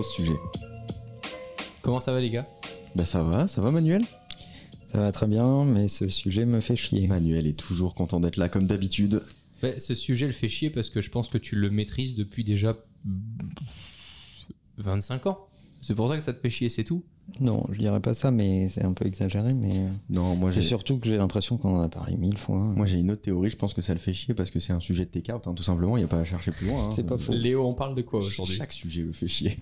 trop ce sujet. Comment ça va les gars? Bah ça va, ça va Manuel? Ça va très bien, mais ce sujet me fait chier. Manuel est toujours content d'être là comme d'habitude. Bah, Ce sujet le fait chier parce que je pense que tu le maîtrises depuis déjà 25 ans. C'est pour ça que ça te fait chier, c'est tout. Non, je dirais pas ça, mais c'est un peu exagéré. Mais Non, moi c'est surtout que j'ai l'impression qu'on en a parlé mille fois. moi j'ai une autre théorie, je pense que ça le fait chier parce que c'est un sujet de take-out, hein, tout simplement, il n'y a pas à chercher plus loin. hein. C'est pas faux. Léo, on parle de quoi aujourd'hui? Chaque sujet me fait chier.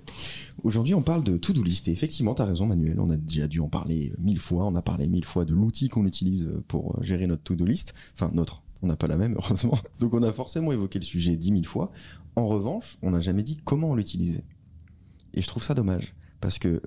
Aujourd'hui, on parle de to-do list. Et effectivement, t'as raison, Manuel. On a déjà dû en parler mille fois. On a parlé mille fois de l'outil qu'on utilise pour gérer notre to-do list. Enfin, notre. On n'a pas la même, heureusement. Donc, on a forcément évoqué le sujet dix mille fois. En revanche, on n'a jamais dit comment l'utiliser. Et je trouve ça dommage. Parce que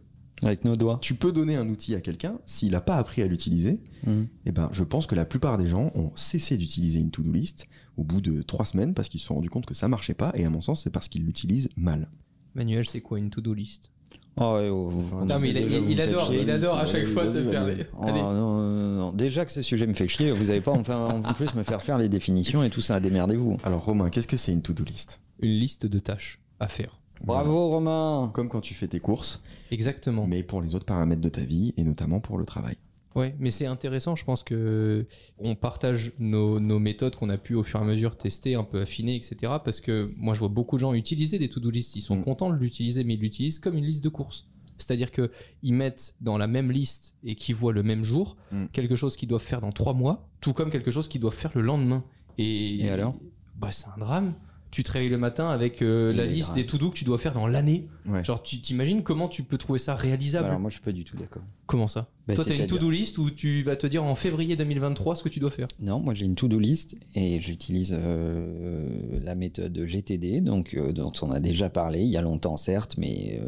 Avec nos doigts. tu peux donner un outil à quelqu'un, s'il n'a pas appris à l'utiliser, Hmm. eh ben, je pense que la plupart des gens ont cessé d'utiliser une to-do list au bout de trois semaines parce qu'ils se sont rendus compte que ça marchait pas. Et à mon sens, c'est parce qu'ils l'utilisent mal. Manuel, c'est quoi une to-do list? Oh, ouais, oh, Non, mais il, déjà, adore, il adore à chaque fois te faire les... Oh, Allez. non, non, non. Déjà que ce sujet me fait chier, vous avez pas enfin, en plus me faire faire les définitions et tout ça, démerdez-vous. Alors, Romain, qu'est-ce que c'est une to-do list? Une liste de tâches à faire. Bravo Romain Comme quand tu fais tes courses, Exactement. mais pour les autres paramètres de ta vie et notamment pour le travail. Ouais, mais c'est intéressant. Je pense que on partage nos, nos méthodes qu'on a pu au fur et à mesure tester, un peu affiner, etc. Parce que moi, je vois beaucoup de gens utiliser des to-do list. Ils sont Mm. contents de l'utiliser, mais ils l'utilisent comme une liste de courses. C'est-à-dire que ils mettent dans la même liste et qui voient le même jour Mm. quelque chose qu'ils doivent faire dans trois mois, tout comme quelque chose qu'ils doivent faire le lendemain. Et, Et alors? bah, c'est un drame. Tu te réveilles le matin avec euh, la liste des to-do que tu dois faire dans l'année. Ouais. Genre, tu t'imagines comment tu peux trouver ça réalisable Alors moi je suis pas du tout d'accord. Comment ça Bah, Toi, t'as une c'est-à-dire- to-do list où tu vas te dire en février 2023 ce que tu dois faire. Non, moi j'ai une to-do list et j'utilise euh, la méthode GTD, donc euh, dont on a déjà parlé il y a longtemps certes, mais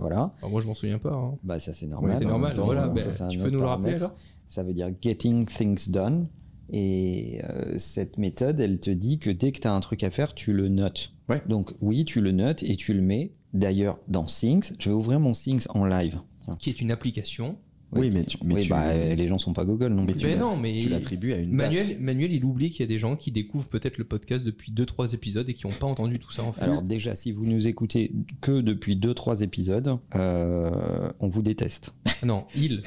voilà. Alors moi, je m'en souviens pas. hein. Bah ça c'est Ouais, normal. c'est normal. même temps, voilà, ça, c'est un tu peux nous le rappeler alors Ça veut dire getting things done. Et euh, cette méthode, elle te dit que dès que tu as un truc à faire, tu le notes. Ouais. Donc oui, tu le notes et tu le mets. D'ailleurs, dans Things, je vais ouvrir mon Things en live. Qui est une application. Oui, mais tu, mais oui, tu- bah les gens sont pas Google non mais plus. tu Mais l'as- non, mais tu l'attribues à une Manuel, date. Manuel, il oublie qu'il y a des gens qui découvrent peut-être le podcast depuis 2-3 épisodes et qui n'ont pas entendu tout ça en fait. Alors déjà, si vous nous écoutez que depuis 2-3 épisodes, euh, on vous déteste. non, il.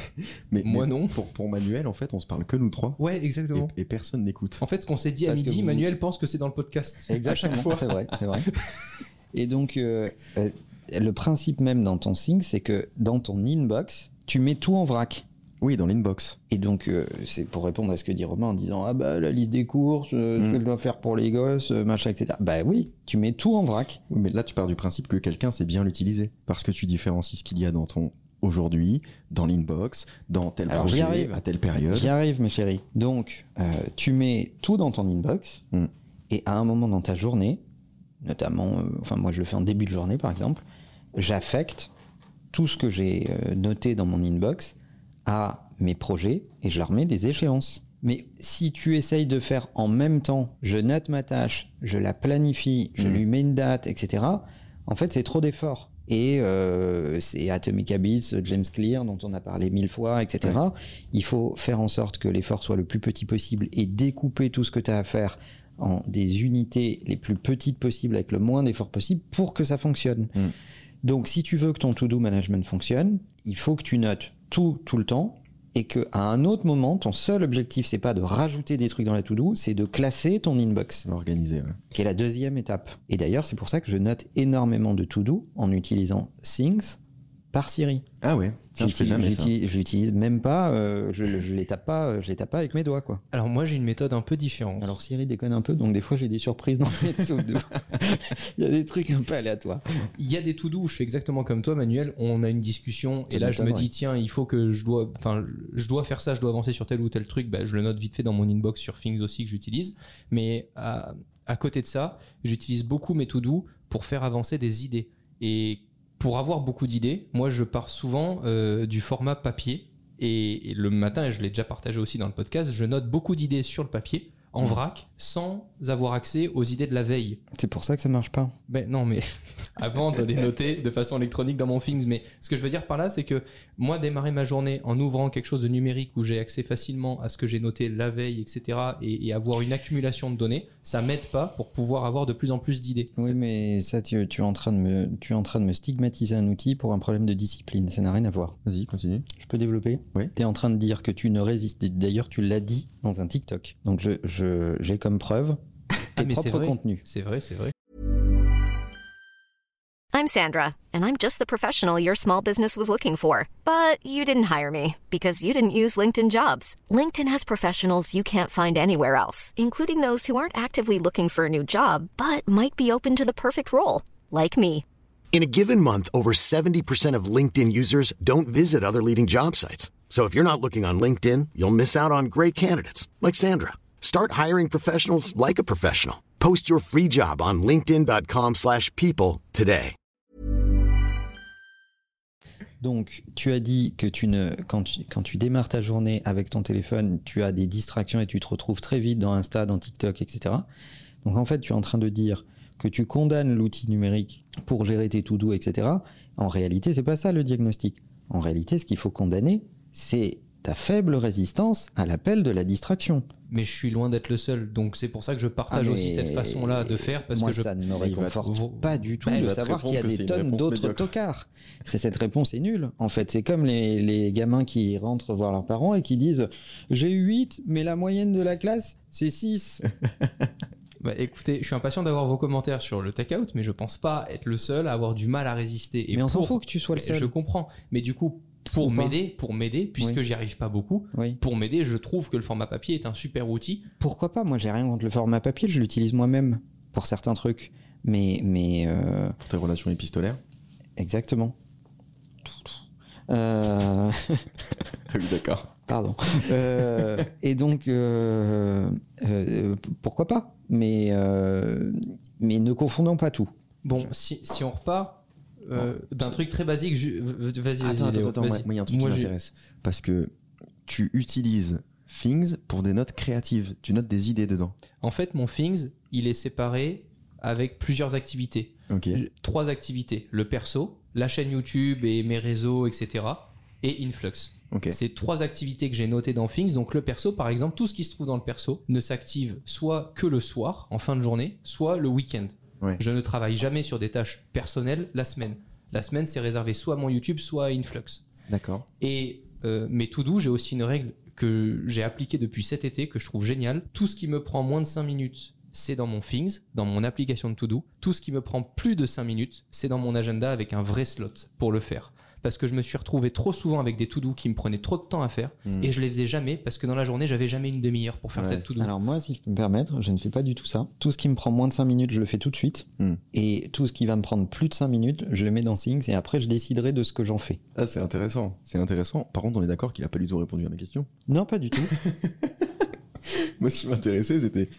Mais, moi, mais non. Pour, pour Manuel, en fait, on se parle que nous trois. Ouais, Et, exactement. et personne n'écoute. En fait, ce qu'on s'est dit à Parce midi, vous- Manuel pense que c'est dans le podcast. À chaque fois. c'est vrai, c'est vrai. Et donc, euh, euh, le principe même dans ton Things, c'est que dans ton inbox, tu mets tout en vrac. Oui, dans l'inbox. Et donc, euh, c'est pour répondre à ce que dit Romain en disant Ah bah la liste des courses, euh, ce Mm. qu'elle doit faire pour les gosses, euh, machin, etc. Bah oui, tu mets tout en vrac. Oui, mais là, tu pars du principe que quelqu'un sait bien l'utiliser. Parce que tu différencies ce qu'il y a dans ton aujourd'hui, dans l'inbox, dans tel Alors, projet, arrive. à telle période. J'y arrive, mes chéris. Donc, euh, tu mets tout dans ton inbox, Mm. et à un moment dans ta journée, notamment, enfin, moi je le fais en début de journée par exemple, j'affecte tout ce que j'ai euh, noté dans mon inbox à mes projets et je leur mets des échéances. Mais si tu essayes de faire en même temps, je note ma tâche, je la planifie, je Mm. lui mets une date, etc., en fait, c'est trop d'efforts. Et euh, c'est Atomic Habits, James Clear, dont on a parlé mille fois, etc. Il faut faire en sorte que l'effort soit le plus petit possible et découper tout ce que tu as à faire en des unités les plus petites possibles avec le moins d'efforts possible pour que ça fonctionne. Mm. Donc, si tu veux que ton to-do management fonctionne, il faut que tu notes tout, tout le temps et que à un autre moment, ton seul objectif, c'est pas de rajouter des trucs dans la to-do, c'est de classer ton inbox, Organisé, ouais. qui est la deuxième étape. Et d'ailleurs, c'est pour ça que je note énormément de to-do en utilisant Things par Siri. Ah ouais, tiens, je jamais ça. l'utilise même pas, euh, je, je les tape pas, euh, je les tape pas avec mes doigts, quoi. Alors moi, j'ai une méthode un peu différente. Alors Siri déconne un peu, donc des fois j'ai des surprises dans mes to-do. Il y a des trucs un peu aléatoires. Il y a des to-do où je fais exactement comme toi, Manuel. On a une discussion et là, je me dis tiens, il faut que je dois, enfin, je dois faire ça, je dois avancer sur tel ou tel truc. Bah, je le note vite fait dans mon inbox sur Things aussi que j'utilise. Mais à, à côté de ça, j'utilise beaucoup mes to-do pour faire avancer des idées. Et pour avoir beaucoup d'idées, moi, je pars souvent euh, du format papier. Et, et le matin, et je l'ai déjà partagé aussi dans le podcast, je note beaucoup d'idées sur le papier, en vrac, sans avoir accès aux idées de la veille. C'est pour ça que ça marche pas. Ben non, mais avant de les noter de façon électronique dans mon Things. Mais ce que je veux dire par là, c'est que moi, démarrer ma journée en ouvrant quelque chose de numérique où j'ai accès facilement à ce que j'ai noté la veille, etc., et, et avoir une accumulation de données, ça m'aide pas pour pouvoir avoir de plus en plus d'idées. Oui, mais ça, tu, tu es en train de me, tu es en train de me stigmatiser un outil pour un problème de discipline. Ça n'a rien à voir. Vas-y, continue. Je peux développer? Oui. Tu es en train de dire que tu ne résistes. D'ailleurs, tu l'as dit dans un TikTok. Donc, je, je- comme preuve tes Ah, mais propres contenus. C'est vrai, c'est vrai. I'm Sandra, and I'm just the professional your small business was looking for. But you didn't hire me because you didn't use LinkedIn jobs. LinkedIn has professionals you can't find anywhere else, including those who aren't actively looking for a new job but might be open to the perfect role, like me. In a given month, over 70% of LinkedIn users don't visit other leading job sites. So if you're not looking on LinkedIn, you'll miss out on great candidates like Sandra. Start hiring professionals like a professional. Post your free job on linkedin.com/people today. Donc, tu as dit que tu ne, quand, tu, quand tu démarres ta journée avec ton téléphone, tu as des distractions et tu te retrouves très vite dans Insta, dans TikTok, etc. Donc, en fait, tu es en train de dire que tu condamnes l'outil numérique pour gérer tes to-do, etc. En réalité, c'est pas ça le diagnostic. En réalité, ce qu'il faut condamner, c'est ta faible résistance à l'appel de la distraction. Mais je suis loin d'être le seul. Donc c'est pour ça que je partage Ah, aussi cette façon-là de faire. Parce Moi, que je... ça ne me va réconforte te- pas du tout Bah, de savoir qu'il y a des tonnes d'autres tocards. C'est cette réponse est nulle. En fait, c'est comme les, les gamins qui rentrent voir leurs parents et qui disent J'ai eu 8, mais la moyenne de la classe, c'est 6. Bah, écoutez, je suis impatient d'avoir vos commentaires sur le take-out, mais je pense pas être le seul à avoir du mal à résister. Et mais on s'en fout que tu sois le seul. Je comprends. Mais du coup, pour m'aider, pour m'aider, puisque Oui. j'y arrive pas beaucoup, Oui. pour m'aider, je trouve que le format papier est un super outil. Pourquoi pas? Moi, j'ai rien contre le format papier, je l'utilise moi-même pour certains trucs. Mais, mais euh, Pour tes relations épistolaires? Exactement. Euh, oui, d'accord. Pardon. Euh, et donc, euh, euh, pourquoi pas? Mais, euh, mais ne confondons pas tout. Bon, si, si on repart euh, d'un truc très basique, vas-y, vas-y, Attends, attends, Léo, attends, vas-y. moi, il y a un truc Moi, qui m'intéresse. Parce que tu utilises Things pour des notes créatives. Tu notes des idées dedans. En fait, mon Things, il est séparé avec plusieurs activités. Ok. Trois activités. Le perso, la chaîne YouTube et mes réseaux, etc. Et Influx. Ok. C'est trois activités que j'ai notées dans Things. Donc le perso, par exemple, tout ce qui se trouve dans le perso ne s'active soit que le soir, en fin de journée, soit le week-end. Ouais. Je ne travaille jamais sur des tâches personnelles la semaine. La semaine, c'est réservé soit à mon YouTube, soit à Influx. D'accord. Et euh, mais tout doux, j'ai aussi une règle que j'ai appliquée depuis cet été que je trouve géniale. Tout ce qui me prend moins de 5 minutes, c'est dans mon Things, dans mon application de To-Do. Tout ce qui me prend plus de 5 minutes, c'est dans mon agenda avec un vrai slot pour le faire. Parce que je me suis retrouvé trop souvent avec des To-Do qui me prenaient trop de temps à faire Hmm. et je les faisais jamais parce que dans la journée, j'avais jamais une demi-heure pour faire Ouais. cette To-Do. Alors moi, si je peux me permettre, je ne fais pas du tout ça. Tout ce qui me prend moins de 5 minutes, je le fais tout de suite. Hmm. Et tout ce qui va me prendre plus de 5 minutes, je le mets dans Things et après je déciderai de ce que j'en fais. Ah, c'est intéressant. C'est intéressant. Par contre, on est d'accord qu'il a pas du tout répondu à ma question. Non, pas du tout. Moi, ce qui m'intéressait, c'était.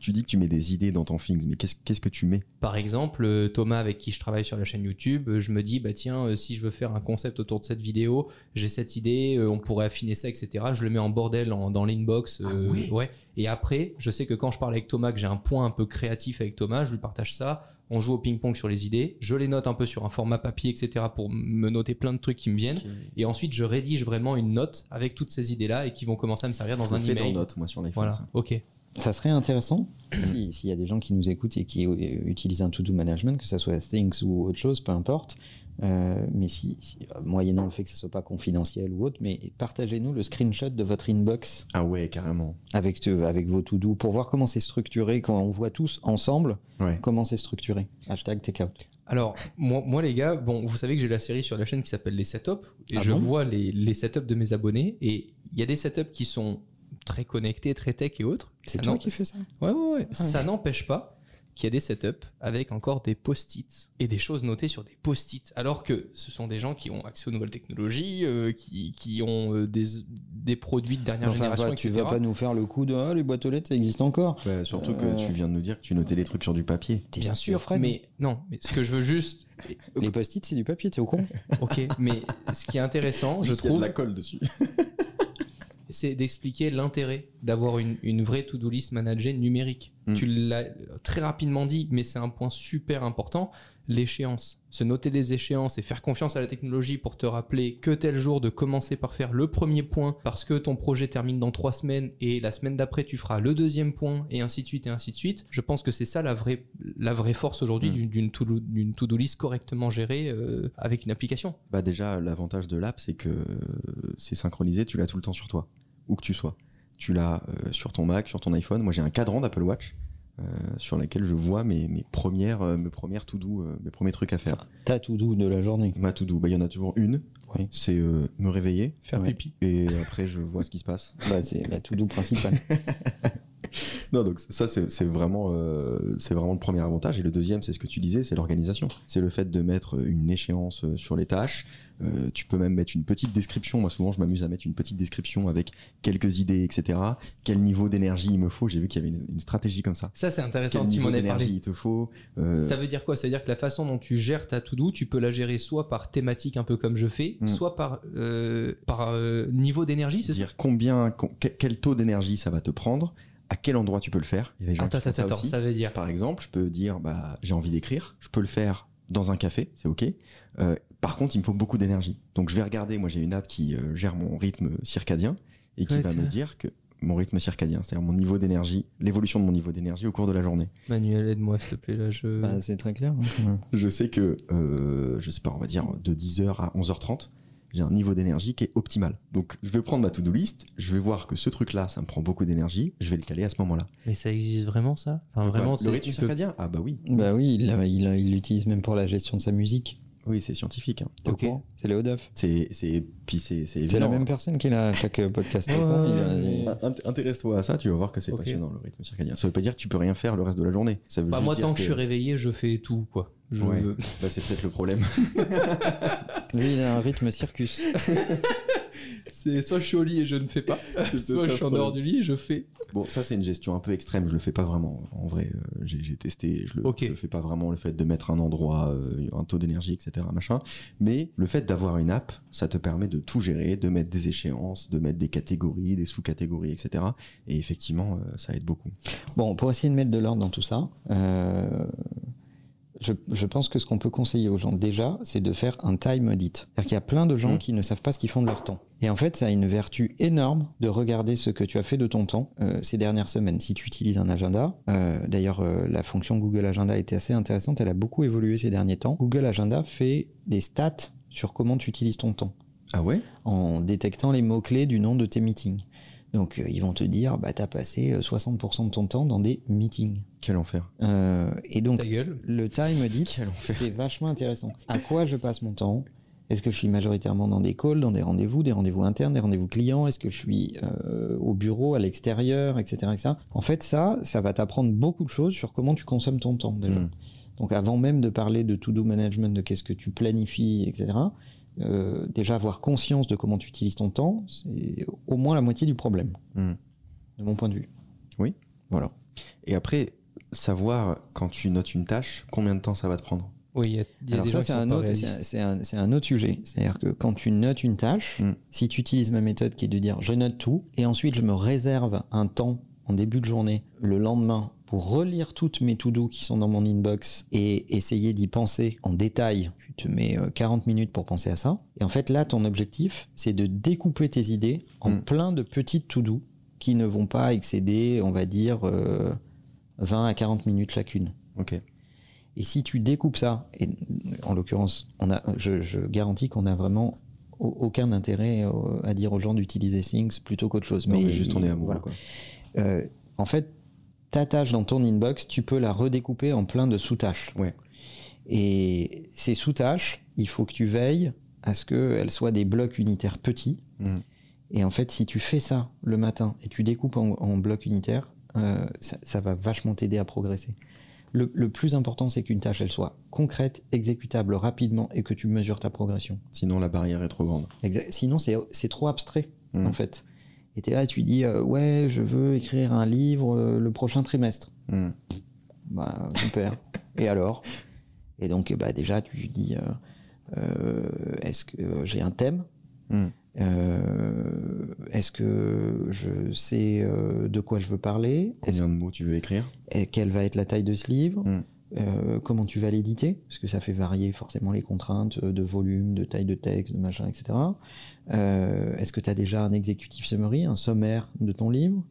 Tu dis que tu mets des idées dans ton Things, mais qu'est-ce qu'est-ce que tu mets? Par exemple, euh, Thomas avec qui je travaille sur la chaîne YouTube, euh, je me dis bah tiens euh, si je veux faire un concept autour de cette vidéo, j'ai cette idée, on pourrait affiner ça etc. Je le mets en bordel en- dans l'inbox, Ah euh, ouais. Et après, je sais que quand je parle avec Thomas, que j'ai un point un peu créatif avec Thomas, je lui partage ça. On joue au ping-pong sur les idées. Je les note un peu sur un format papier etc. pour me noter plein de trucs qui me viennent. Et ensuite, je rédige vraiment une note avec toutes ces idées-là et qui vont commencer à me servir dans Je un fais email. dans Notes, moi, sur l'iPhone. Voilà. ça. Ok. ça serait intéressant si- s'il y a des gens qui nous écoutent et qui euh, utilisent un to-do management, que ça soit Things ou autre chose, peu importe. Euh, mais si, si- euh, moyennant le fait que ce soit pas confidentiel ou autre, mais partagez-nous le screenshot de votre inbox Ah ouais, carrément. avec, te- avec vos to-do pour voir comment c'est structuré, quand on voit tous ensemble Ouais. comment c'est structuré. Hashtag takeout. Alors, moi, moi, les gars, bon, vous savez que j'ai la série sur la chaîne qui s'appelle Les Setups, et Ah je bon? vois les, les setups de mes abonnés, et il y a des setups qui sont très connectés, très tech et autres. C'est Ça toi qui fais ça? Ouais, ouais, ouais. Ça n'empêche pas qu'il y a des setups avec encore des post-it et des choses notées sur des post-it, alors que ce sont des gens qui ont accès aux nouvelles technologies, euh, qui, qui ont euh, des, des produits de dernière Enfin, génération, tu etc. vas pas nous faire le coup de ah, les boîtes aux lettres ça existe encore. Ouais, surtout Euh, que tu viens de nous dire que tu notais les trucs sur du papier. T'es Bien sûr, schizophrène. mais non, mais ce que je veux juste. Les post-it c'est du papier, t'es au con Ok, mais ce qui est intéressant, je Juste, il y a de trouve, la colle dessus. c'est d'expliquer l'intérêt d'avoir une, une vraie to-do list managée numérique. Mm. Tu l'as très rapidement dit, mais c'est un point super important. L'échéance, se noter des échéances et faire confiance à la technologie pour te rappeler que tel jour de commencer par faire le premier point parce que ton projet termine dans trois semaines et la semaine d'après tu feras le deuxième point et ainsi de suite et ainsi de suite. Je pense que c'est ça la vraie, la vraie force aujourd'hui Mm. d'une- to-do d'une to-do list correctement gérée euh, avec une application. Bah déjà, l'avantage de l'app, c'est que c'est synchronisé, tu l'as tout le temps sur toi, où que tu sois. Tu l'as euh, sur ton Mac, sur ton iPhone. Moi, j'ai un cadran d'Apple Watch euh, sur lequel je vois mes, mes premières, euh, mes premières to-do, euh, mes premiers trucs à faire. T'as tout doux de la journée. Ma to-do, bah, il y en a toujours une. Oui. C'est euh, me réveiller Faire Ouais. pipi. et après, je vois ce qui se passe. Bah, c'est la to-do principale. Non, donc ça, c'est vraiment, euh, c'est vraiment le premier avantage. Et le deuxième, c'est ce que tu disais, c'est l'organisation. C'est le fait de mettre une échéance euh, sur les tâches. Euh, tu peux même mettre une petite description. Moi, souvent, je m'amuse à mettre une petite description avec quelques idées, etc. Quel niveau d'énergie il me faut J'ai vu qu'il y avait une, une stratégie comme ça. Ça c'est Quel intéressant, tu niveau d'énergie il te faut Euh, Ça veut dire quoi? Ça veut dire que la façon dont tu gères ta to-do, tu peux la gérer soit par thématique, un peu comme je fais, Mm. soit par, par niveau d'énergie, Dire combien, com- que- quel taux d'énergie ça va te prendre, à quel endroit tu peux le faire. Il y a des gens Attends, qui font attends, ça attends, aussi. ça veut dire. Par exemple, je peux dire bah, j'ai envie d'écrire, je peux le faire dans un café, c'est ok. Euh, par contre, il me faut beaucoup d'énergie. Donc je vais regarder, moi j'ai une app qui euh, gère mon rythme circadien et qui Ouais, va me dire que mon rythme circadien, c'est-à-dire mon niveau d'énergie, l'évolution de mon niveau d'énergie au cours de la journée. Manuel, aide-moi s'il te plaît, là je. Bah, c'est très clair. hein. Je sais que, euh, je sais pas, on va dire de 10h à 11h30, j'ai un niveau d'énergie qui est optimal. Donc je vais prendre ma to-do list, je vais voir que ce truc-là, ça me prend beaucoup d'énergie, je vais le caler à ce moment-là. Mais ça existe vraiment ça? Enfin, vraiment, le rythme tu peux- circadien? Ah bah oui, Bah oui, il l'utilise même pour la gestion de sa musique. Oui, c'est scientifique. hein. T'es au Ok. courant C'est Léo Duff. C'est, c'est, puis c'est, c'est C'est la même personne qui est là à chaque euh, podcast. Ouais, ouais, ouais. Intéresse-toi à ça, tu vas voir que c'est passionnant le rythme circadien. Ça veut pas dire que tu peux rien faire le reste de la journée. Ça veut Bah, moi, dire tant que je suis réveillé, je fais tout, quoi. Je... Ouais. Bah, c'est peut-être le problème. Lui, il a un rythme circus. c'est soit je suis au lit et je ne fais pas, C'est soit je suis en dehors du lit et je fais. Bon, ça c'est une gestion un peu extrême. Je le fais pas vraiment. En vrai, euh, j'ai, testé. Je le, je le fais pas vraiment. Le fait de mettre un endroit, euh, un taux d'énergie, etc. Machin. Mais le fait d'avoir une app, ça te permet de tout gérer, de mettre des échéances, de mettre des catégories, des sous-catégories, etc. Et effectivement, euh, ça aide beaucoup. Bon, pour essayer de mettre de l'ordre dans tout ça, euh, je, je pense que ce qu'on peut conseiller aux gens déjà, c'est de faire un time audit. C'est-à-dire qu'il y a plein de gens Mm. qui ne savent pas ce qu'ils font de leur temps. Et en fait, ça a une vertu énorme de regarder ce que tu as fait de ton temps euh, ces dernières semaines. Si tu utilises un agenda, euh, d'ailleurs, euh, la fonction Google Agenda était assez intéressante, elle a beaucoup évolué ces derniers temps. Google Agenda fait des stats sur comment tu utilises ton temps Ah ouais? En détectant les mots-clés du nom de tes meetings. Donc, euh, ils vont te dire, bah, tu as passé euh, 60% de ton temps dans des meetings. Quel enfer. Euh, et donc, Ta gueule. le time audit, c'est vachement intéressant. À quoi je passe mon temps? Est-ce que je suis majoritairement dans des calls, dans des rendez-vous, des rendez-vous internes, des rendez-vous clients? Est-ce que je suis euh, au bureau, à l'extérieur, etc., etc. En fait, ça, ça va t'apprendre beaucoup de choses sur comment tu consommes ton temps déjà. Mm. Donc, avant même de parler de to-do management, de qu'est-ce que tu planifies, etc., euh, déjà avoir conscience de comment tu utilises ton temps, c'est au moins la moitié du problème, Mm. de mon point de vue. Oui. Voilà. Et après, savoir quand tu notes une tâche, combien de temps ça va te prendre? Oui, il y a, il y a Alors des ça, c'est un, autre- un- un sujet. C'est-à-dire que quand tu notes une tâche, Mm. si tu utilises ma méthode qui est de dire je note tout, et ensuite je me réserve un temps en début de journée, le lendemain, pour relire toutes mes to-do qui sont dans mon inbox et essayer d'y penser en détail. Tu te mets euh, 40 minutes pour penser à ça. Et en fait, là, ton objectif, c'est de découper tes idées en Mm. plein de petites to-do qui ne vont pas excéder, on va dire, euh, 20 à 40 minutes chacune. Ok. Et si tu découpes ça, et en l'occurrence, on a, je, je garantis qu'on n'a vraiment au- aucun intérêt euh, à dire aux gens d'utiliser Things plutôt qu'autre chose. Non, mais juste on est amoureux. voilà. Quoi. Euh, en fait, ta tâche dans ton inbox, tu peux la redécouper en plein de sous-tâches. Ouais. Et ces sous-tâches, il faut que tu veilles à ce qu'elles soient des blocs unitaires petits. Mm. Et en fait, si tu fais ça le matin et tu découpes en, en blocs unitaires, euh, ça, ça va vachement t'aider à progresser. Le, le plus important, c'est qu'une tâche, elle soit concrète, exécutable rapidement et que tu mesures ta progression. Sinon, la barrière est trop grande. Sinon, c'est c'est trop abstrait, Mm. en fait. Et tu es là, tu dis, euh, ouais, je veux écrire un livre euh, le prochain trimestre. Mm. Bah, super. et alors? Et donc, bah, déjà, tu dis, euh, est-ce que j'ai un thème? Mm. Euh, Est-ce que je sais de quoi je veux parler? Combien de mots tu veux écrire? Et quelle va être la taille de ce livre? Mm. Euh, comment tu vas l'éditer, parce que ça fait varier forcément les contraintes de volume, de taille de texte, de machin, etc. Euh, Est-ce que tu as déjà un executive summary, un sommaire de ton livre?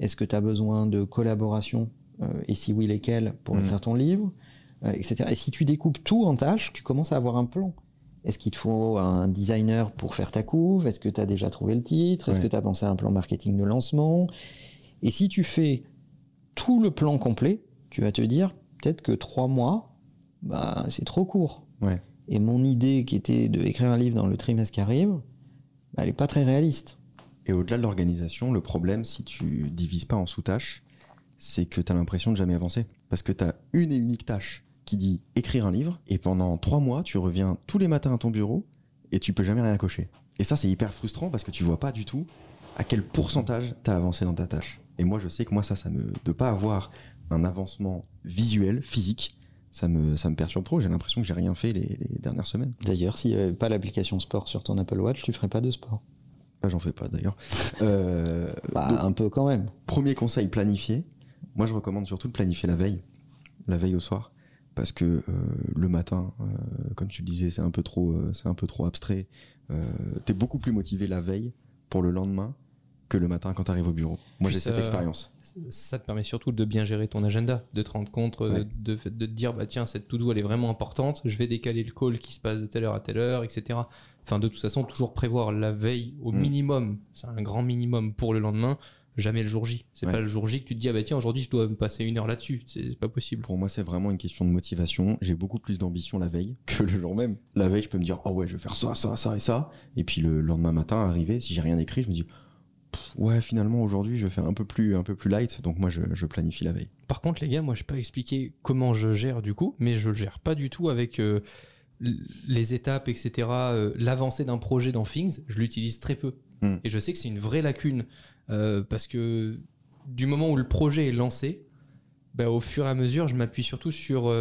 Est-ce que tu as besoin de collaboration euh, Et si oui, lesquelles pour Mhm. écrire ton livre? Euh, etc. Et si tu découpes tout en tâches, tu commences à avoir un plan. Est-ce qu'il te faut un designer pour faire ta couve? Est-ce que tu as déjà trouvé le titre? Est-ce Ouais. que tu as pensé à un plan marketing de lancement? Et si tu fais tout le plan complet, tu vas te dire peut-être que trois mois, bah, c'est trop court. Ouais. Et mon idée qui était d'écrire un livre dans le trimestre qui arrive, bah, elle n'est pas très réaliste. Et au-delà de l'organisation, le problème, si tu divises pas en sous-tâches, c'est que tu as l'impression de jamais avancer. Parce que tu as une et unique tâche qui dit écrire un livre, et pendant trois mois, tu reviens tous les matins à ton bureau, et tu peux jamais rien cocher. Et ça, c'est hyper frustrant parce que tu vois pas du tout à quel pourcentage tu as avancé dans ta tâche. Et moi, je sais que moi, ça, ça me. de pas avoir un avancement visuel, physique, ça me, ça me perturbe trop. J'ai l'impression que j'ai rien fait les, les dernières semaines. D'ailleurs, s'il n'y avait pas l'application sport sur ton Apple Watch, tu ferais pas de sport. Là, j'en fais pas d'ailleurs. Euh, Bah, donc, un peu quand même. Premier conseil, planifier. Moi, je recommande surtout de planifier la veille, la veille au soir, parce que euh, le matin, euh, comme tu le disais, c'est un peu trop, c'est un peu trop abstrait. Euh, T'es beaucoup plus motivé la veille pour le lendemain que le matin quand t'arrives au bureau. Moi, j'ai cette ça- expérience. Ça te permet surtout de bien gérer ton agenda, de te rendre compte, euh, Ouais. de, de te dire, bah tiens, cette to-do, elle est vraiment importante, je vais décaler le call qui se passe de telle heure à telle heure, etc. Enfin, de toute façon, toujours prévoir la veille au Mm. minimum, c'est un grand minimum pour le lendemain, jamais le jour J. C'est Ouais. pas le jour J que tu te dis, ah bah tiens, aujourd'hui, je dois me passer une heure là-dessus. C'est c'est pas possible. Pour moi, c'est vraiment une question de motivation. J'ai beaucoup plus d'ambition la veille que le jour même. La veille, je peux me dire, oh ouais, je vais faire ça, ça, ça et ça. Et puis le lendemain matin, arrivé, si j'ai rien écrit, je me dis, Pff, ouais, finalement, aujourd'hui, je vais faire un peu plus, un peu plus light. Donc moi, je, je planifie la veille. Par contre, les gars, moi, je n'ai pas expliqué comment je gère du coup, mais je le gère pas du tout avec euh, les étapes, etc. euh, L'avancée d'un projet dans Things, je l'utilise très peu. Hmm. Et je sais que c'est une vraie lacune euh, parce que du moment où le projet est lancé, bah, au fur et à mesure, je m'appuie surtout sur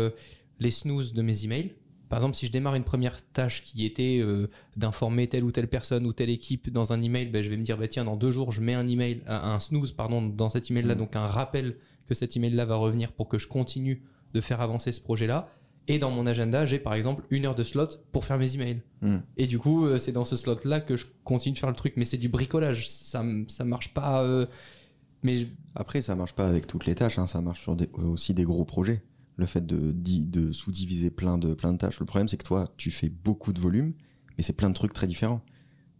les snooze de mes emails. Par exemple, si je démarre une première tâche qui était euh, d'informer telle ou telle personne ou telle équipe dans un email, bah, je vais me dire bah, tiens, dans deux jours, je mets un email, un, un snooze pardon, dans cet email-là, Mhm. donc un rappel que cet email-là va revenir pour que je continue de faire avancer ce projet-là. Et dans mon agenda, j'ai par exemple une heure de slot pour faire mes emails. Hmm. Et du coup, euh, c'est dans ce slot-là que je continue de faire le truc. Mais c'est du bricolage. Ça, ça marche pas. euh, Mais Après, ça marche pas avec toutes les tâches, hein, ça marche sur des- aussi des gros projets. Le fait de, di- de sous-diviser plein de, plein de tâches. Le problème, c'est que toi, tu fais beaucoup de volume, mais c'est plein de trucs très différents.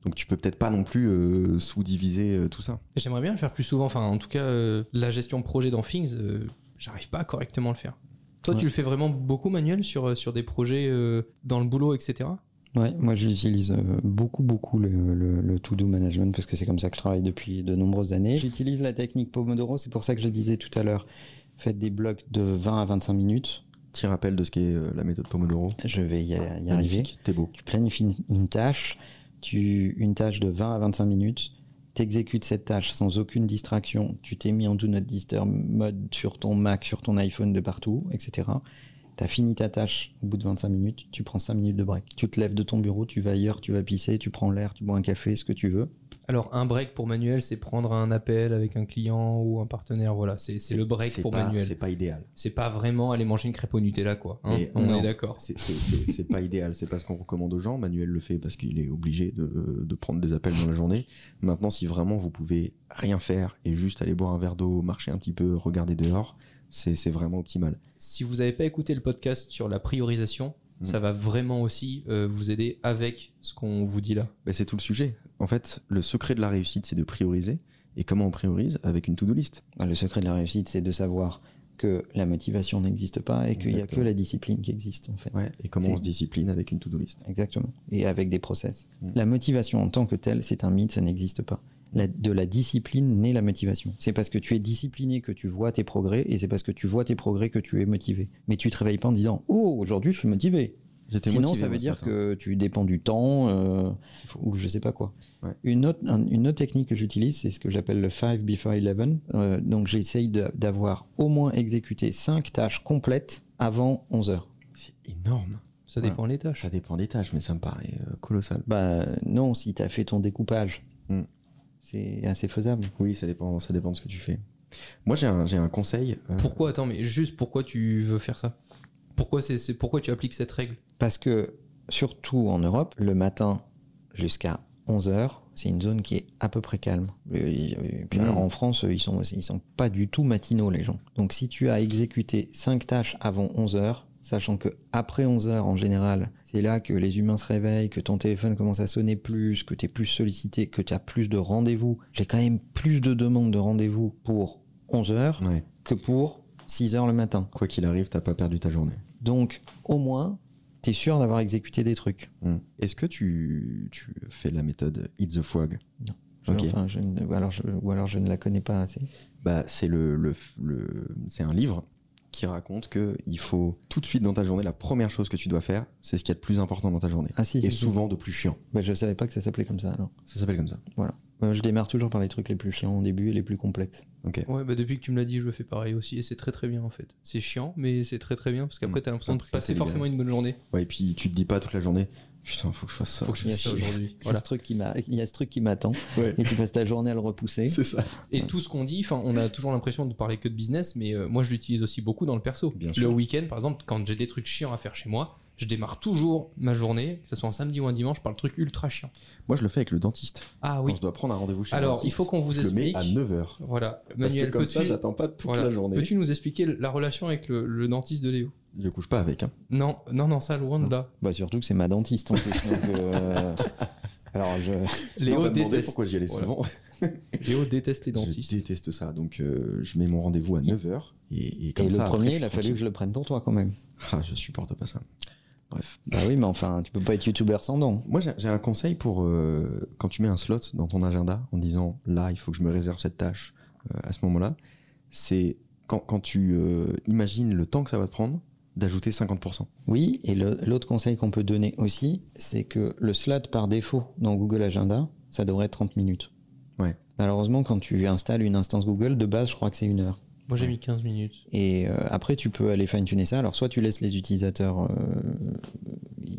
Donc tu peux peut-être pas non plus euh, sous-diviser euh, tout ça. j'aimerais bien le faire plus souvent. Enfin, en tout cas, euh, la gestion de projet dans Things, euh, j'arrive pas à correctement le faire. Toi, Ouais. tu le fais vraiment beaucoup, Manuel, sur, sur des projets euh, dans le boulot, etc. Ouais, moi j'utilise beaucoup beaucoup le, le, le to-do management parce que c'est comme ça que je travaille depuis de nombreuses années. J'utilise la technique Pomodoro, c'est pour ça que je le disais tout à l'heure. Faites des blocs de 20 à 25 minutes. Petit rappel de ce qu'est euh, la méthode Pomodoro. Je vais y, y arriver. T'es beau. Tu planifies une, une tâche, tu, une tâche de 20 à 25 minutes, t'exécutes cette tâche sans aucune distraction, tu t'es mis en Do Not Disturb mode sur ton Mac, sur ton iPhone de partout, etc. T'as fini ta tâche au bout de 25 minutes, tu prends 5 minutes de break. Tu te lèves de ton bureau, tu vas ailleurs, tu vas pisser, tu prends l'air, tu bois un café, ce que tu veux. Alors, un break pour Manuel, c'est prendre un appel avec un client ou un partenaire. Voilà, c'est c'est le break C'est pour pas- Manuel. C'est pas idéal. C'est pas vraiment aller manger une crêpe au Nutella, quoi. hein. Et On non. est d'accord. C'est- C'est c'est- c'est pas idéal, c'est pas ce qu'on recommande aux gens. Manuel le fait parce qu'il est obligé de, de prendre des appels dans la journée. Maintenant, si vraiment vous pouvez rien faire et juste aller boire un verre d'eau, marcher un petit peu, regarder dehors, c'est vraiment optimal. Si vous n'avez pas écouté le podcast sur la priorisation, Mm. ça va vraiment aussi euh, vous aider avec ce qu'on vous dit là. Ben, c'est tout le sujet. En fait, le secret de la réussite, c'est de prioriser. Et comment on priorise Avec une to-do list. Bah, Le secret de la réussite, c'est de savoir que la motivation n'existe pas et qu'il n'y a que la discipline qui existe en fait. Ouais. Et comment on se discipline avec une to-do list. Exactement. Et avec des process. Mm. La motivation en tant que telle, c'est un mythe, ça n'existe pas. La- de la discipline naît la motivation. C'est parce que tu es discipliné que tu vois tes progrès, et c'est parce que tu vois tes progrès que tu es motivé. Mais tu te réveilles pas en disant Oh, aujourd'hui je suis motivé. J'étais Sinon, motivé, ça veut dire que tu dépends du temps euh, ou je sais pas quoi. Ouais. Une, autre, un- une autre technique que j'utilise, c'est ce que j'appelle le 5 before 11. Euh, donc j'essaye d'avoir au moins exécuté 5 tâches complètes avant 11 heures. C'est énorme. Ça dépend des tâches. Ça dépend des tâches, mais ça me paraît euh, colossal. Bah non, si tu as fait ton découpage, Mm. C'est assez faisable. Oui, ça dépend, ça dépend de ce que tu fais. Moi, j'ai un, j'ai un conseil. euh, Pourquoi Attends, mais juste pourquoi tu veux faire ça? Pourquoi, c'est, c'est- pourquoi tu appliques cette règle? Parce que, surtout en Europe, le matin jusqu'à 11h, c'est une zone qui est à peu près calme. Et, puis Mm. alors en France, ils sont, ils sont pas du tout matinaux, les gens. Donc si tu as exécuté 5 tâches avant 11h, sachant que après 11h en général, c'est là que les humains se réveillent, que ton téléphone commence à sonner plus, que tu es plus sollicité, que tu as plus de rendez-vous. J'ai quand même plus de demandes de rendez-vous pour 11h Ouais. que pour 6h le matin. Quoi qu'il arrive, t'as pas perdu ta journée. Donc, au moins, tu es sûr d'avoir exécuté des trucs. Hmm. Est-ce que tu, tu fais la méthode Eat the Frog Je- Ok. Enfin, je ne- ou, alors je, ou alors je ne la connais pas assez. Bah, c'est le, le, le- c'est un livre qui raconte que il faut tout de suite dans ta journée, la première chose que tu dois faire, c'est ce qu'il y a de plus important dans ta journée. Ah si, Et souvent de plus chiant. Bah, je savais pas que ça s'appelait comme ça alors. Ça s'appelle comme ça. Voilà. Euh, je démarre toujours par les trucs les plus chiants au début et les plus complexes. Ok. Ouais, bah depuis que tu me l'as dit, je le fais pareil aussi, et c'est très très bien en fait. C'est chiant, mais c'est très très bien, parce qu'après Mm. t'as l'impression de Après, passer forcément une bonne journée. Ouais, et puis tu te dis pas toute la journée, putain, faut que je fasse ça. Faut que je Il y a fasse ça ce- aujourd'hui. Il y a Voilà. ce truc qui m'a- il y a ce truc qui m'attend Ouais. et tu passes ta journée à le repousser. C'est ça. Et tout ce qu'on dit, enfin, on a toujours l'impression de parler que de business, mais euh, moi je l'utilise aussi beaucoup dans le perso. Bien le week-end, par exemple, quand j'ai des trucs chiants à faire chez moi, je démarre toujours ma journée, que ce soit un samedi ou un dimanche, par le truc ultra chiant. Moi, je le fais avec le dentiste. Ah oui. Quand je dois prendre un rendez-vous chez le Alors, dentiste, il faut qu'on vous je le mets explique. à 9h. Voilà. Parce Manuel, que comme ça, j'attends pas toute voilà. la journée. Peux-tu nous expliquer la relation avec le, le dentiste de Léo? Je couche pas avec. Hein. Non, non, non, ça loin de là. Bah, surtout que c'est ma dentiste en plus. donc, euh, Alors, je... Léo déteste. pourquoi j'y allais Voilà. souvent. Léo déteste les Je dentistes. déteste ça. Donc, euh, je mets mon rendez-vous à 9h. Et, et comme et ça, le premier, je il a fallu que je le prenne pour toi quand même. Ah, je supporte pas ça. Bref. Bah oui, mais enfin, tu peux pas être youtubeur sans dents. Moi, j'ai un conseil pour euh, quand tu mets un slot dans ton agenda en disant là, il faut que je me réserve cette tâche euh, à ce moment-là. C'est quand, quand tu euh, imagines le temps que ça va te prendre d'ajouter 50%. Oui, et l'autre conseil qu'on peut donner aussi, c'est que le slot par défaut dans Google Agenda, ça devrait être 30 minutes. Ouais. Malheureusement, quand tu installes une instance Google, de base, je crois que c'est une heure. Moi j'ai mis 15 minutes. Et euh, après, tu peux aller fine-tuner ça. Alors, soit tu laisses les utilisateurs, euh,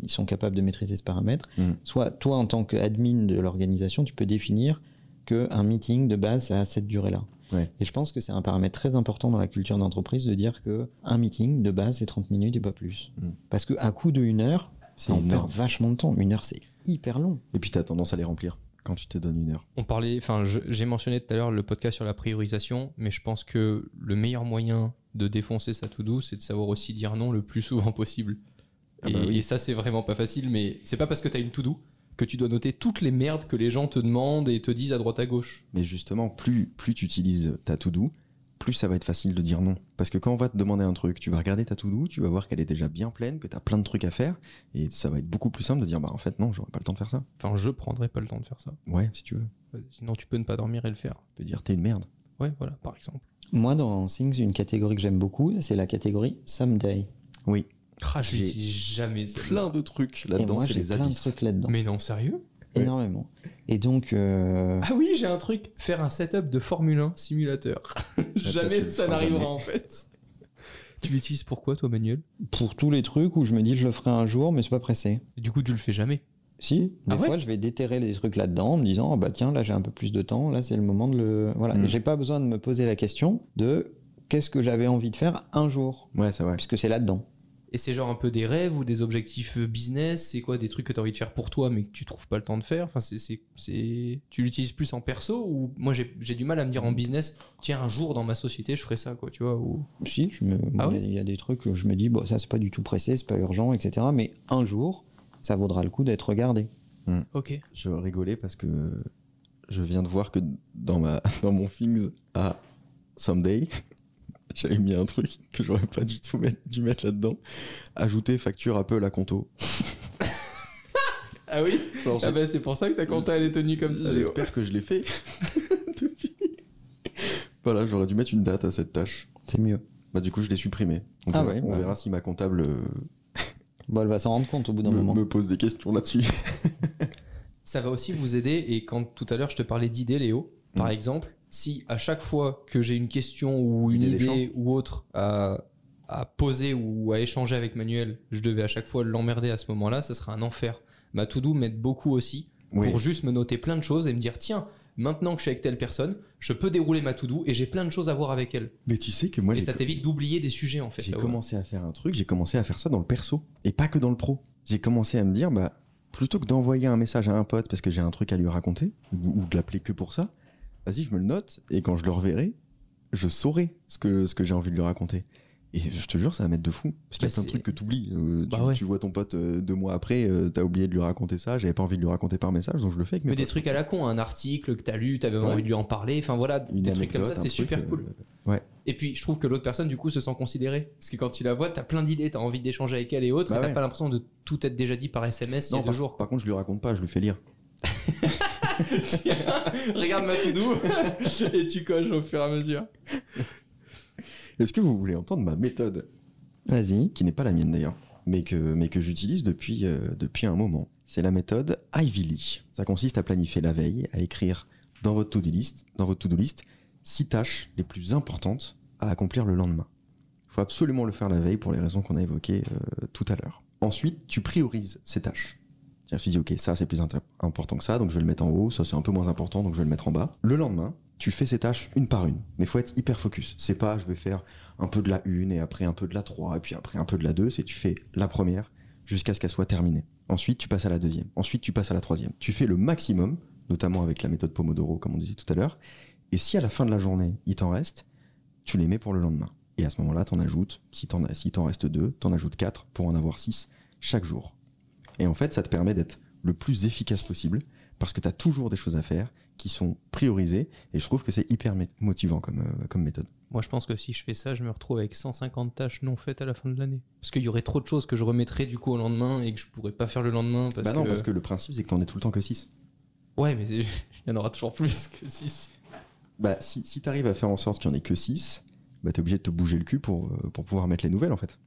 ils sont capables de maîtriser ce paramètre, Mm. soit toi, en tant qu'admin de l'organisation, tu peux définir qu'un meeting de base, ça a cette durée-là. Ouais. Et je pense que c'est un paramètre très important dans la culture d'entreprise de dire que un meeting de base, c'est 30 minutes et pas plus. Mm. Parce qu'à coup de une heure, C'est on perd vachement de temps. Une heure, c'est hyper long. Et puis, tu as tendance à les remplir quand tu te donnes une heure. On parlait, enfin, j'ai mentionné tout à l'heure le podcast sur la priorisation, mais je pense que le meilleur moyen de défoncer sa to-do, c'est de savoir aussi dire non le plus souvent possible. Ah et, bah oui. et ça, c'est vraiment pas facile, mais c'est pas parce que t'as une to-do que tu dois noter toutes les merdes que les gens te demandent et te disent à droite à gauche. Mais justement, plus, plus tu utilises ta to-do, plus ça va être facile de dire non. Parce que quand on va te demander un truc, tu vas regarder ta to-do, tu vas voir qu'elle est déjà bien pleine, que tu as plein de trucs à faire, et ça va être beaucoup plus simple de dire bah en fait non, j'aurais pas le temps de faire ça. Enfin, je prendrais pas le temps de faire ça. Ouais, si tu veux. Euh, Sinon, tu peux ne pas dormir et le faire. Tu peux dire t'es une merde. Ouais, voilà, par exemple. Moi, dans Things, une catégorie que j'aime beaucoup, c'est la catégorie Someday. Oui. Ah, je jamais. Plein de trucs là-dedans, c'est les plein de trucs là-dedans. Mais non, sérieux? Énormément. Et donc, euh, Ah oui, j'ai un truc. Faire un setup de Formule 1 simulateur. jamais tu le ça n'arrivera jamais. en fait. Tu l'utilises pourquoi, toi, Manuel? Pour tous les trucs où je me dis je le ferai un jour, mais c'est pas pressé. Du coup, tu le fais jamais? Si, des Ah ouais? fois je vais déterrer les trucs là-dedans en me disant Ah bah tiens là j'ai un peu plus de temps, là c'est le moment de le voilà. Mm. Et J'ai pas besoin de me poser la question de qu'est-ce que j'avais envie de faire un jour, Ouais, c'est vrai. puisque c'est là-dedans. Et c'est genre un peu des rêves ou des objectifs euh, business? C'est quoi des trucs que tu as envie de faire pour toi mais que tu trouves pas le temps de faire? Enfin, c'est, c'est, c'est- Tu l'utilises plus en perso ou moi j'ai, j'ai du mal à me dire en business Tiens, un jour dans ma société je ferai ça quoi, tu vois ou... Si, je me- Ah il y a- ouais? il y, a des trucs où je me dis bon ça c'est pas du tout pressé, c'est pas urgent, etc. Mais un jour ça vaudra le coup d'être regardé. Ok. Je rigolais parce que je viens de voir que dans, ma, dans mon Things à Someday, j'avais mis un truc que j'aurais pas du tout mettre- dû mettre là-dedans. Ajouter facture Apple à Conto. Ah oui? Alors, Ah bah c'est pour ça que ta compta elle est tenue comme ça. J'espère que je l'ai fait depuis. Voilà, j'aurais dû mettre une date à cette tâche. C'est mieux. Bah du coup, je l'ai supprimé. On, Ah verra, ouais, on bah. verra si ma comptable euh, Bon, elle va s'en rendre compte au bout d'un me, moment. me pose des questions là-dessus. Ça va aussi vous aider et quand tout à l'heure je te parlais d'idées Léo, par Mm. exemple, si à chaque fois que j'ai une question ou une Idée idée ou autre à, à poser ou à échanger avec Manuel, je devais à chaque fois l'emmerder à ce moment-là, ça serait un enfer. Ma to-do m'aide beaucoup aussi Oui. pour juste me noter plein de choses et me dire tiens, maintenant que je suis avec telle personne, je peux dérouler ma to-do et j'ai plein de choses à voir avec elle. Mais tu sais que moi, et ça t'évite d'oublier des sujets en fait. j'ai commencé à faire un truc, j'ai commencé à faire ça dans le perso et pas que dans le pro. J'ai commencé à me dire, bah, plutôt que d'envoyer un message à un pote parce que j'ai un truc à lui raconter ou, ou de l'appeler que pour ça, vas-y, je me le note et quand je le reverrai, je saurai ce que, ce que j'ai envie de lui raconter. Et je te jure, ça va mettre de fou. Parce qu'il y a Bah, plein de trucs que t'oublies. Euh, Bah tu, ouais. tu vois ton pote euh, deux mois après, euh, t'as oublié de lui raconter ça, j'avais pas envie de lui raconter par message, donc je le fais avec mes Mais des trucs à la con, un article que t'as lu, t'avais Ouais. envie de lui en parler, enfin voilà, Une des trucs comme ça, c'est super cool. Ouais. Et puis je trouve que l'autre personne du coup se sent considérée. Parce que quand tu la vois, t'as plein d'idées, t'as envie d'échanger avec elle et autres, Bah et t'as ouais. pas l'impression de tout être déjà dit par SMS il y a Non, deux jours. par contre, je lui raconte pas, je lui fais lire. Tiens, regarde ma to-do et tu coches au fur et à mesure. Est-ce que vous voulez entendre ma méthode? Vas-y. qui n'est pas la mienne d'ailleurs, mais que, mais que j'utilise depuis, euh, depuis un moment. C'est la méthode Ivy Lee. Ça consiste à planifier la veille, à écrire dans votre to-do list, dans votre to-do list, six tâches les plus importantes à accomplir le lendemain. Il faut absolument le faire la veille pour les raisons qu'on a évoquées euh, tout à l'heure. Ensuite, tu priorises ces tâches. Je me suis dit, ok, ça c'est plus important que ça, donc je vais le mettre en haut, ça c'est un peu moins important, donc je vais le mettre en bas. Le lendemain, tu fais ces tâches une par une, mais faut être hyper focus. C'est pas, je vais faire un peu de la une et après un peu de la 3 et puis après un peu de la 2, c'est tu fais la première jusqu'à ce qu'elle soit terminée. Ensuite, tu passes à la deuxième. Ensuite, tu passes à la troisième. Tu fais le maximum, notamment avec la méthode Pomodoro, comme on disait tout à l'heure. Et si à la fin de la journée, il t'en reste, tu les mets pour le lendemain. Et à ce moment-là, t'en ajoutes, si t'en si reste deux, t'en ajoutes quatre pour en avoir six chaque jour. Et en fait, ça te permet d'être le plus efficace possible parce que t'as toujours des choses à faire qui sont priorisées. Et je trouve que c'est hyper motivant comme, euh, comme méthode. Moi je pense que si je fais ça, je me retrouve avec 150 tâches non faites à la fin de l'année. Parce qu'il y aurait trop de choses que je remettrais du coup au lendemain et que je pourrais pas faire le lendemain. Parce bah non, que... parce que le principe, c'est que t'en aies tout le temps que 6. Ouais, mais il y en aura toujours plus que 6. Bah, si, si t'arrives à faire en sorte qu'il n'y en ait que 6, bah, t'es obligé de te bouger le cul pour, euh, pour pouvoir mettre les nouvelles, en fait.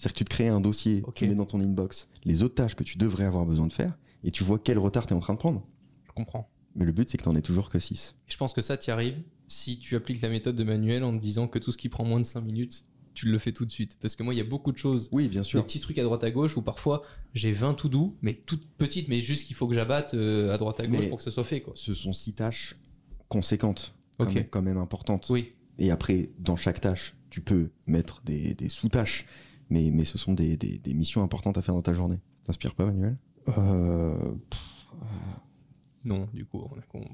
C'est-à-dire que tu te crées un dossier, Ok. tu mets dans ton inbox les autres tâches que tu devrais avoir besoin de faire, et tu vois quel retard t'es en train de prendre. Je comprends. Mais le but, c'est que t'en aies toujours que 6. Et je pense que ça, t'y arrives si tu appliques la méthode de Manuel en te disant que tout ce qui prend moins de 5 minutes, tu le fais tout de suite. Parce que moi, il y a beaucoup de choses, Oui, bien des sûr. petits trucs à droite à gauche où parfois j'ai 20 tout doux, mais toutes petites, mais juste qu'il faut que j'abatte euh, à droite à gauche Mais- pour que ça soit fait. Quoi. Ce sont 6 tâches conséquentes, quand, Ok. même, quand même importantes. Oui, Et après, dans chaque tâche, tu peux mettre des, des sous-tâches, mais, mais ce sont des, des- des missions importantes à faire dans ta journée. Ça t'inspire pas, Manuel? Euh, non, du coup, on a con-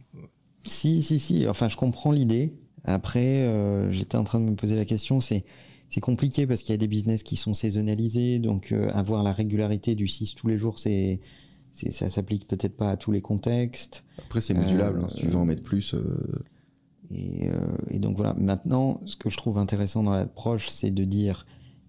Si, si, si. Enfin, je comprends l'idée. Après, euh, j'étais en train de me poser la question. C'est, c'est compliqué parce qu'il y a des business qui sont saisonnalisés. Donc, euh, avoir la régularité du 6 tous les jours, c'est, c'est, ça s'applique peut-être pas à tous les contextes. Après, c'est modulable. Euh, hein, si tu veux en mettre plus, euh, Et, euh, et donc voilà. Maintenant, ce que je trouve intéressant dans l'approche, c'est de dire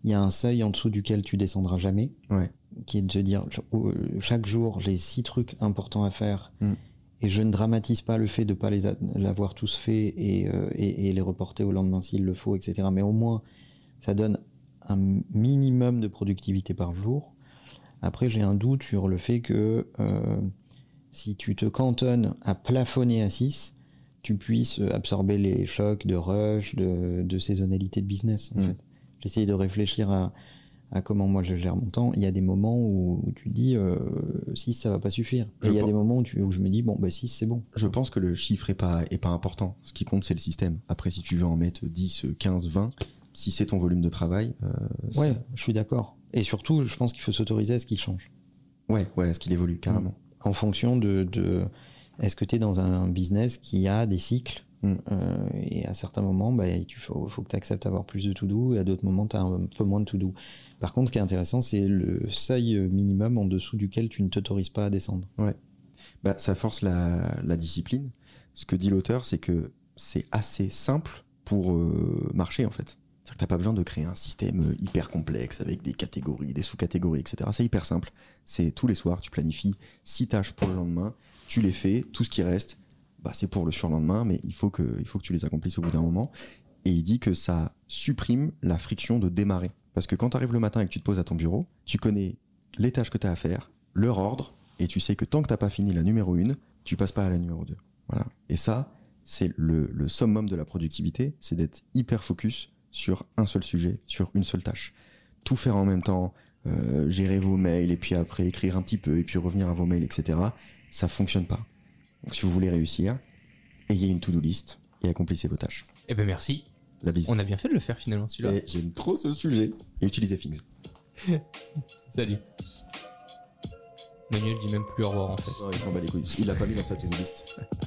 il y a un seuil en dessous duquel tu descendras jamais. Ouais. Qui est de se dire euh, chaque jour, j'ai six trucs importants à faire. Mm. Et je ne dramatise pas le fait de ne pas les l'avoir tous fait et, euh, et, et les reporter au lendemain s'il le faut, etc. Mais au moins, ça donne un minimum de productivité par jour. Après, j'ai un doute sur le fait que euh, si tu te cantonnes à plafonner à 6, tu puisses absorber les chocs de rush, de, de saisonnalité de business. En Mm. fait. J'essaye de réfléchir à, à comment moi je gère mon temps. Il y a des moments où, où tu dis 6 ça va pas suffire. Et il y a des moments où, tu- où je me dis bon bah 6 c'est bon. Je pense que le chiffre est pas, est pas important. Ce qui compte, c'est le système. Après, si tu veux en mettre 10, 15, 20, si c'est ton volume de travail, euh, Ouais, je suis d'accord. Et surtout, je pense qu'il faut s'autoriser à ce qu'il change. ouais, ouais, est-ce qu'il évolue carrément En fonction de, de- est-ce que tu es dans un business qui a des cycles Mm. euh, et à certains moments, bah, il faut, faut que tu acceptes d'avoir plus de to-do et à d'autres moments, tu as un peu moins de to-do. Par contre, ce qui est intéressant, c'est le seuil minimum en dessous duquel tu ne t'autorises pas à descendre. bah, ça force la, la discipline. Ce que dit l'auteur, c'est que c'est assez simple pour euh, marcher en fait. C'est-à-dire que t'as pas besoin de créer un système hyper complexe avec des catégories, des sous-catégories, etc. C'est hyper simple. C'est tous les soirs, tu planifies six tâches pour le lendemain, tu les fais, tout ce qui reste, c'est pour le surlendemain, mais il faut, que, il faut que tu les accomplisses au bout d'un moment. Et il dit que ça supprime la friction de démarrer. Parce que quand tu arrives le matin et que tu te poses à ton bureau, tu connais les tâches que tu as à faire, leur ordre, et tu sais que tant que t'as pas fini la numéro 1, tu passes pas à la numéro 2. Voilà. Et ça, c'est le, le summum de la productivité, c'est d'être hyper focus sur un seul sujet, sur une seule tâche. Tout faire en même temps, euh, gérer vos mails, et puis après écrire un petit peu, et puis revenir à vos mails, etc. Ça fonctionne pas. Donc si vous voulez réussir, ayez une to-do list et accomplissez vos tâches. Eh ben merci. La visite. On a bien fait de le faire finalement celui-là. J'aime trop ce sujet. Et utilisez Things. Salut. Manuel dit même plus au revoir en fait. il s'en bat les couilles. Il l'a pas mis dans sa to-do list.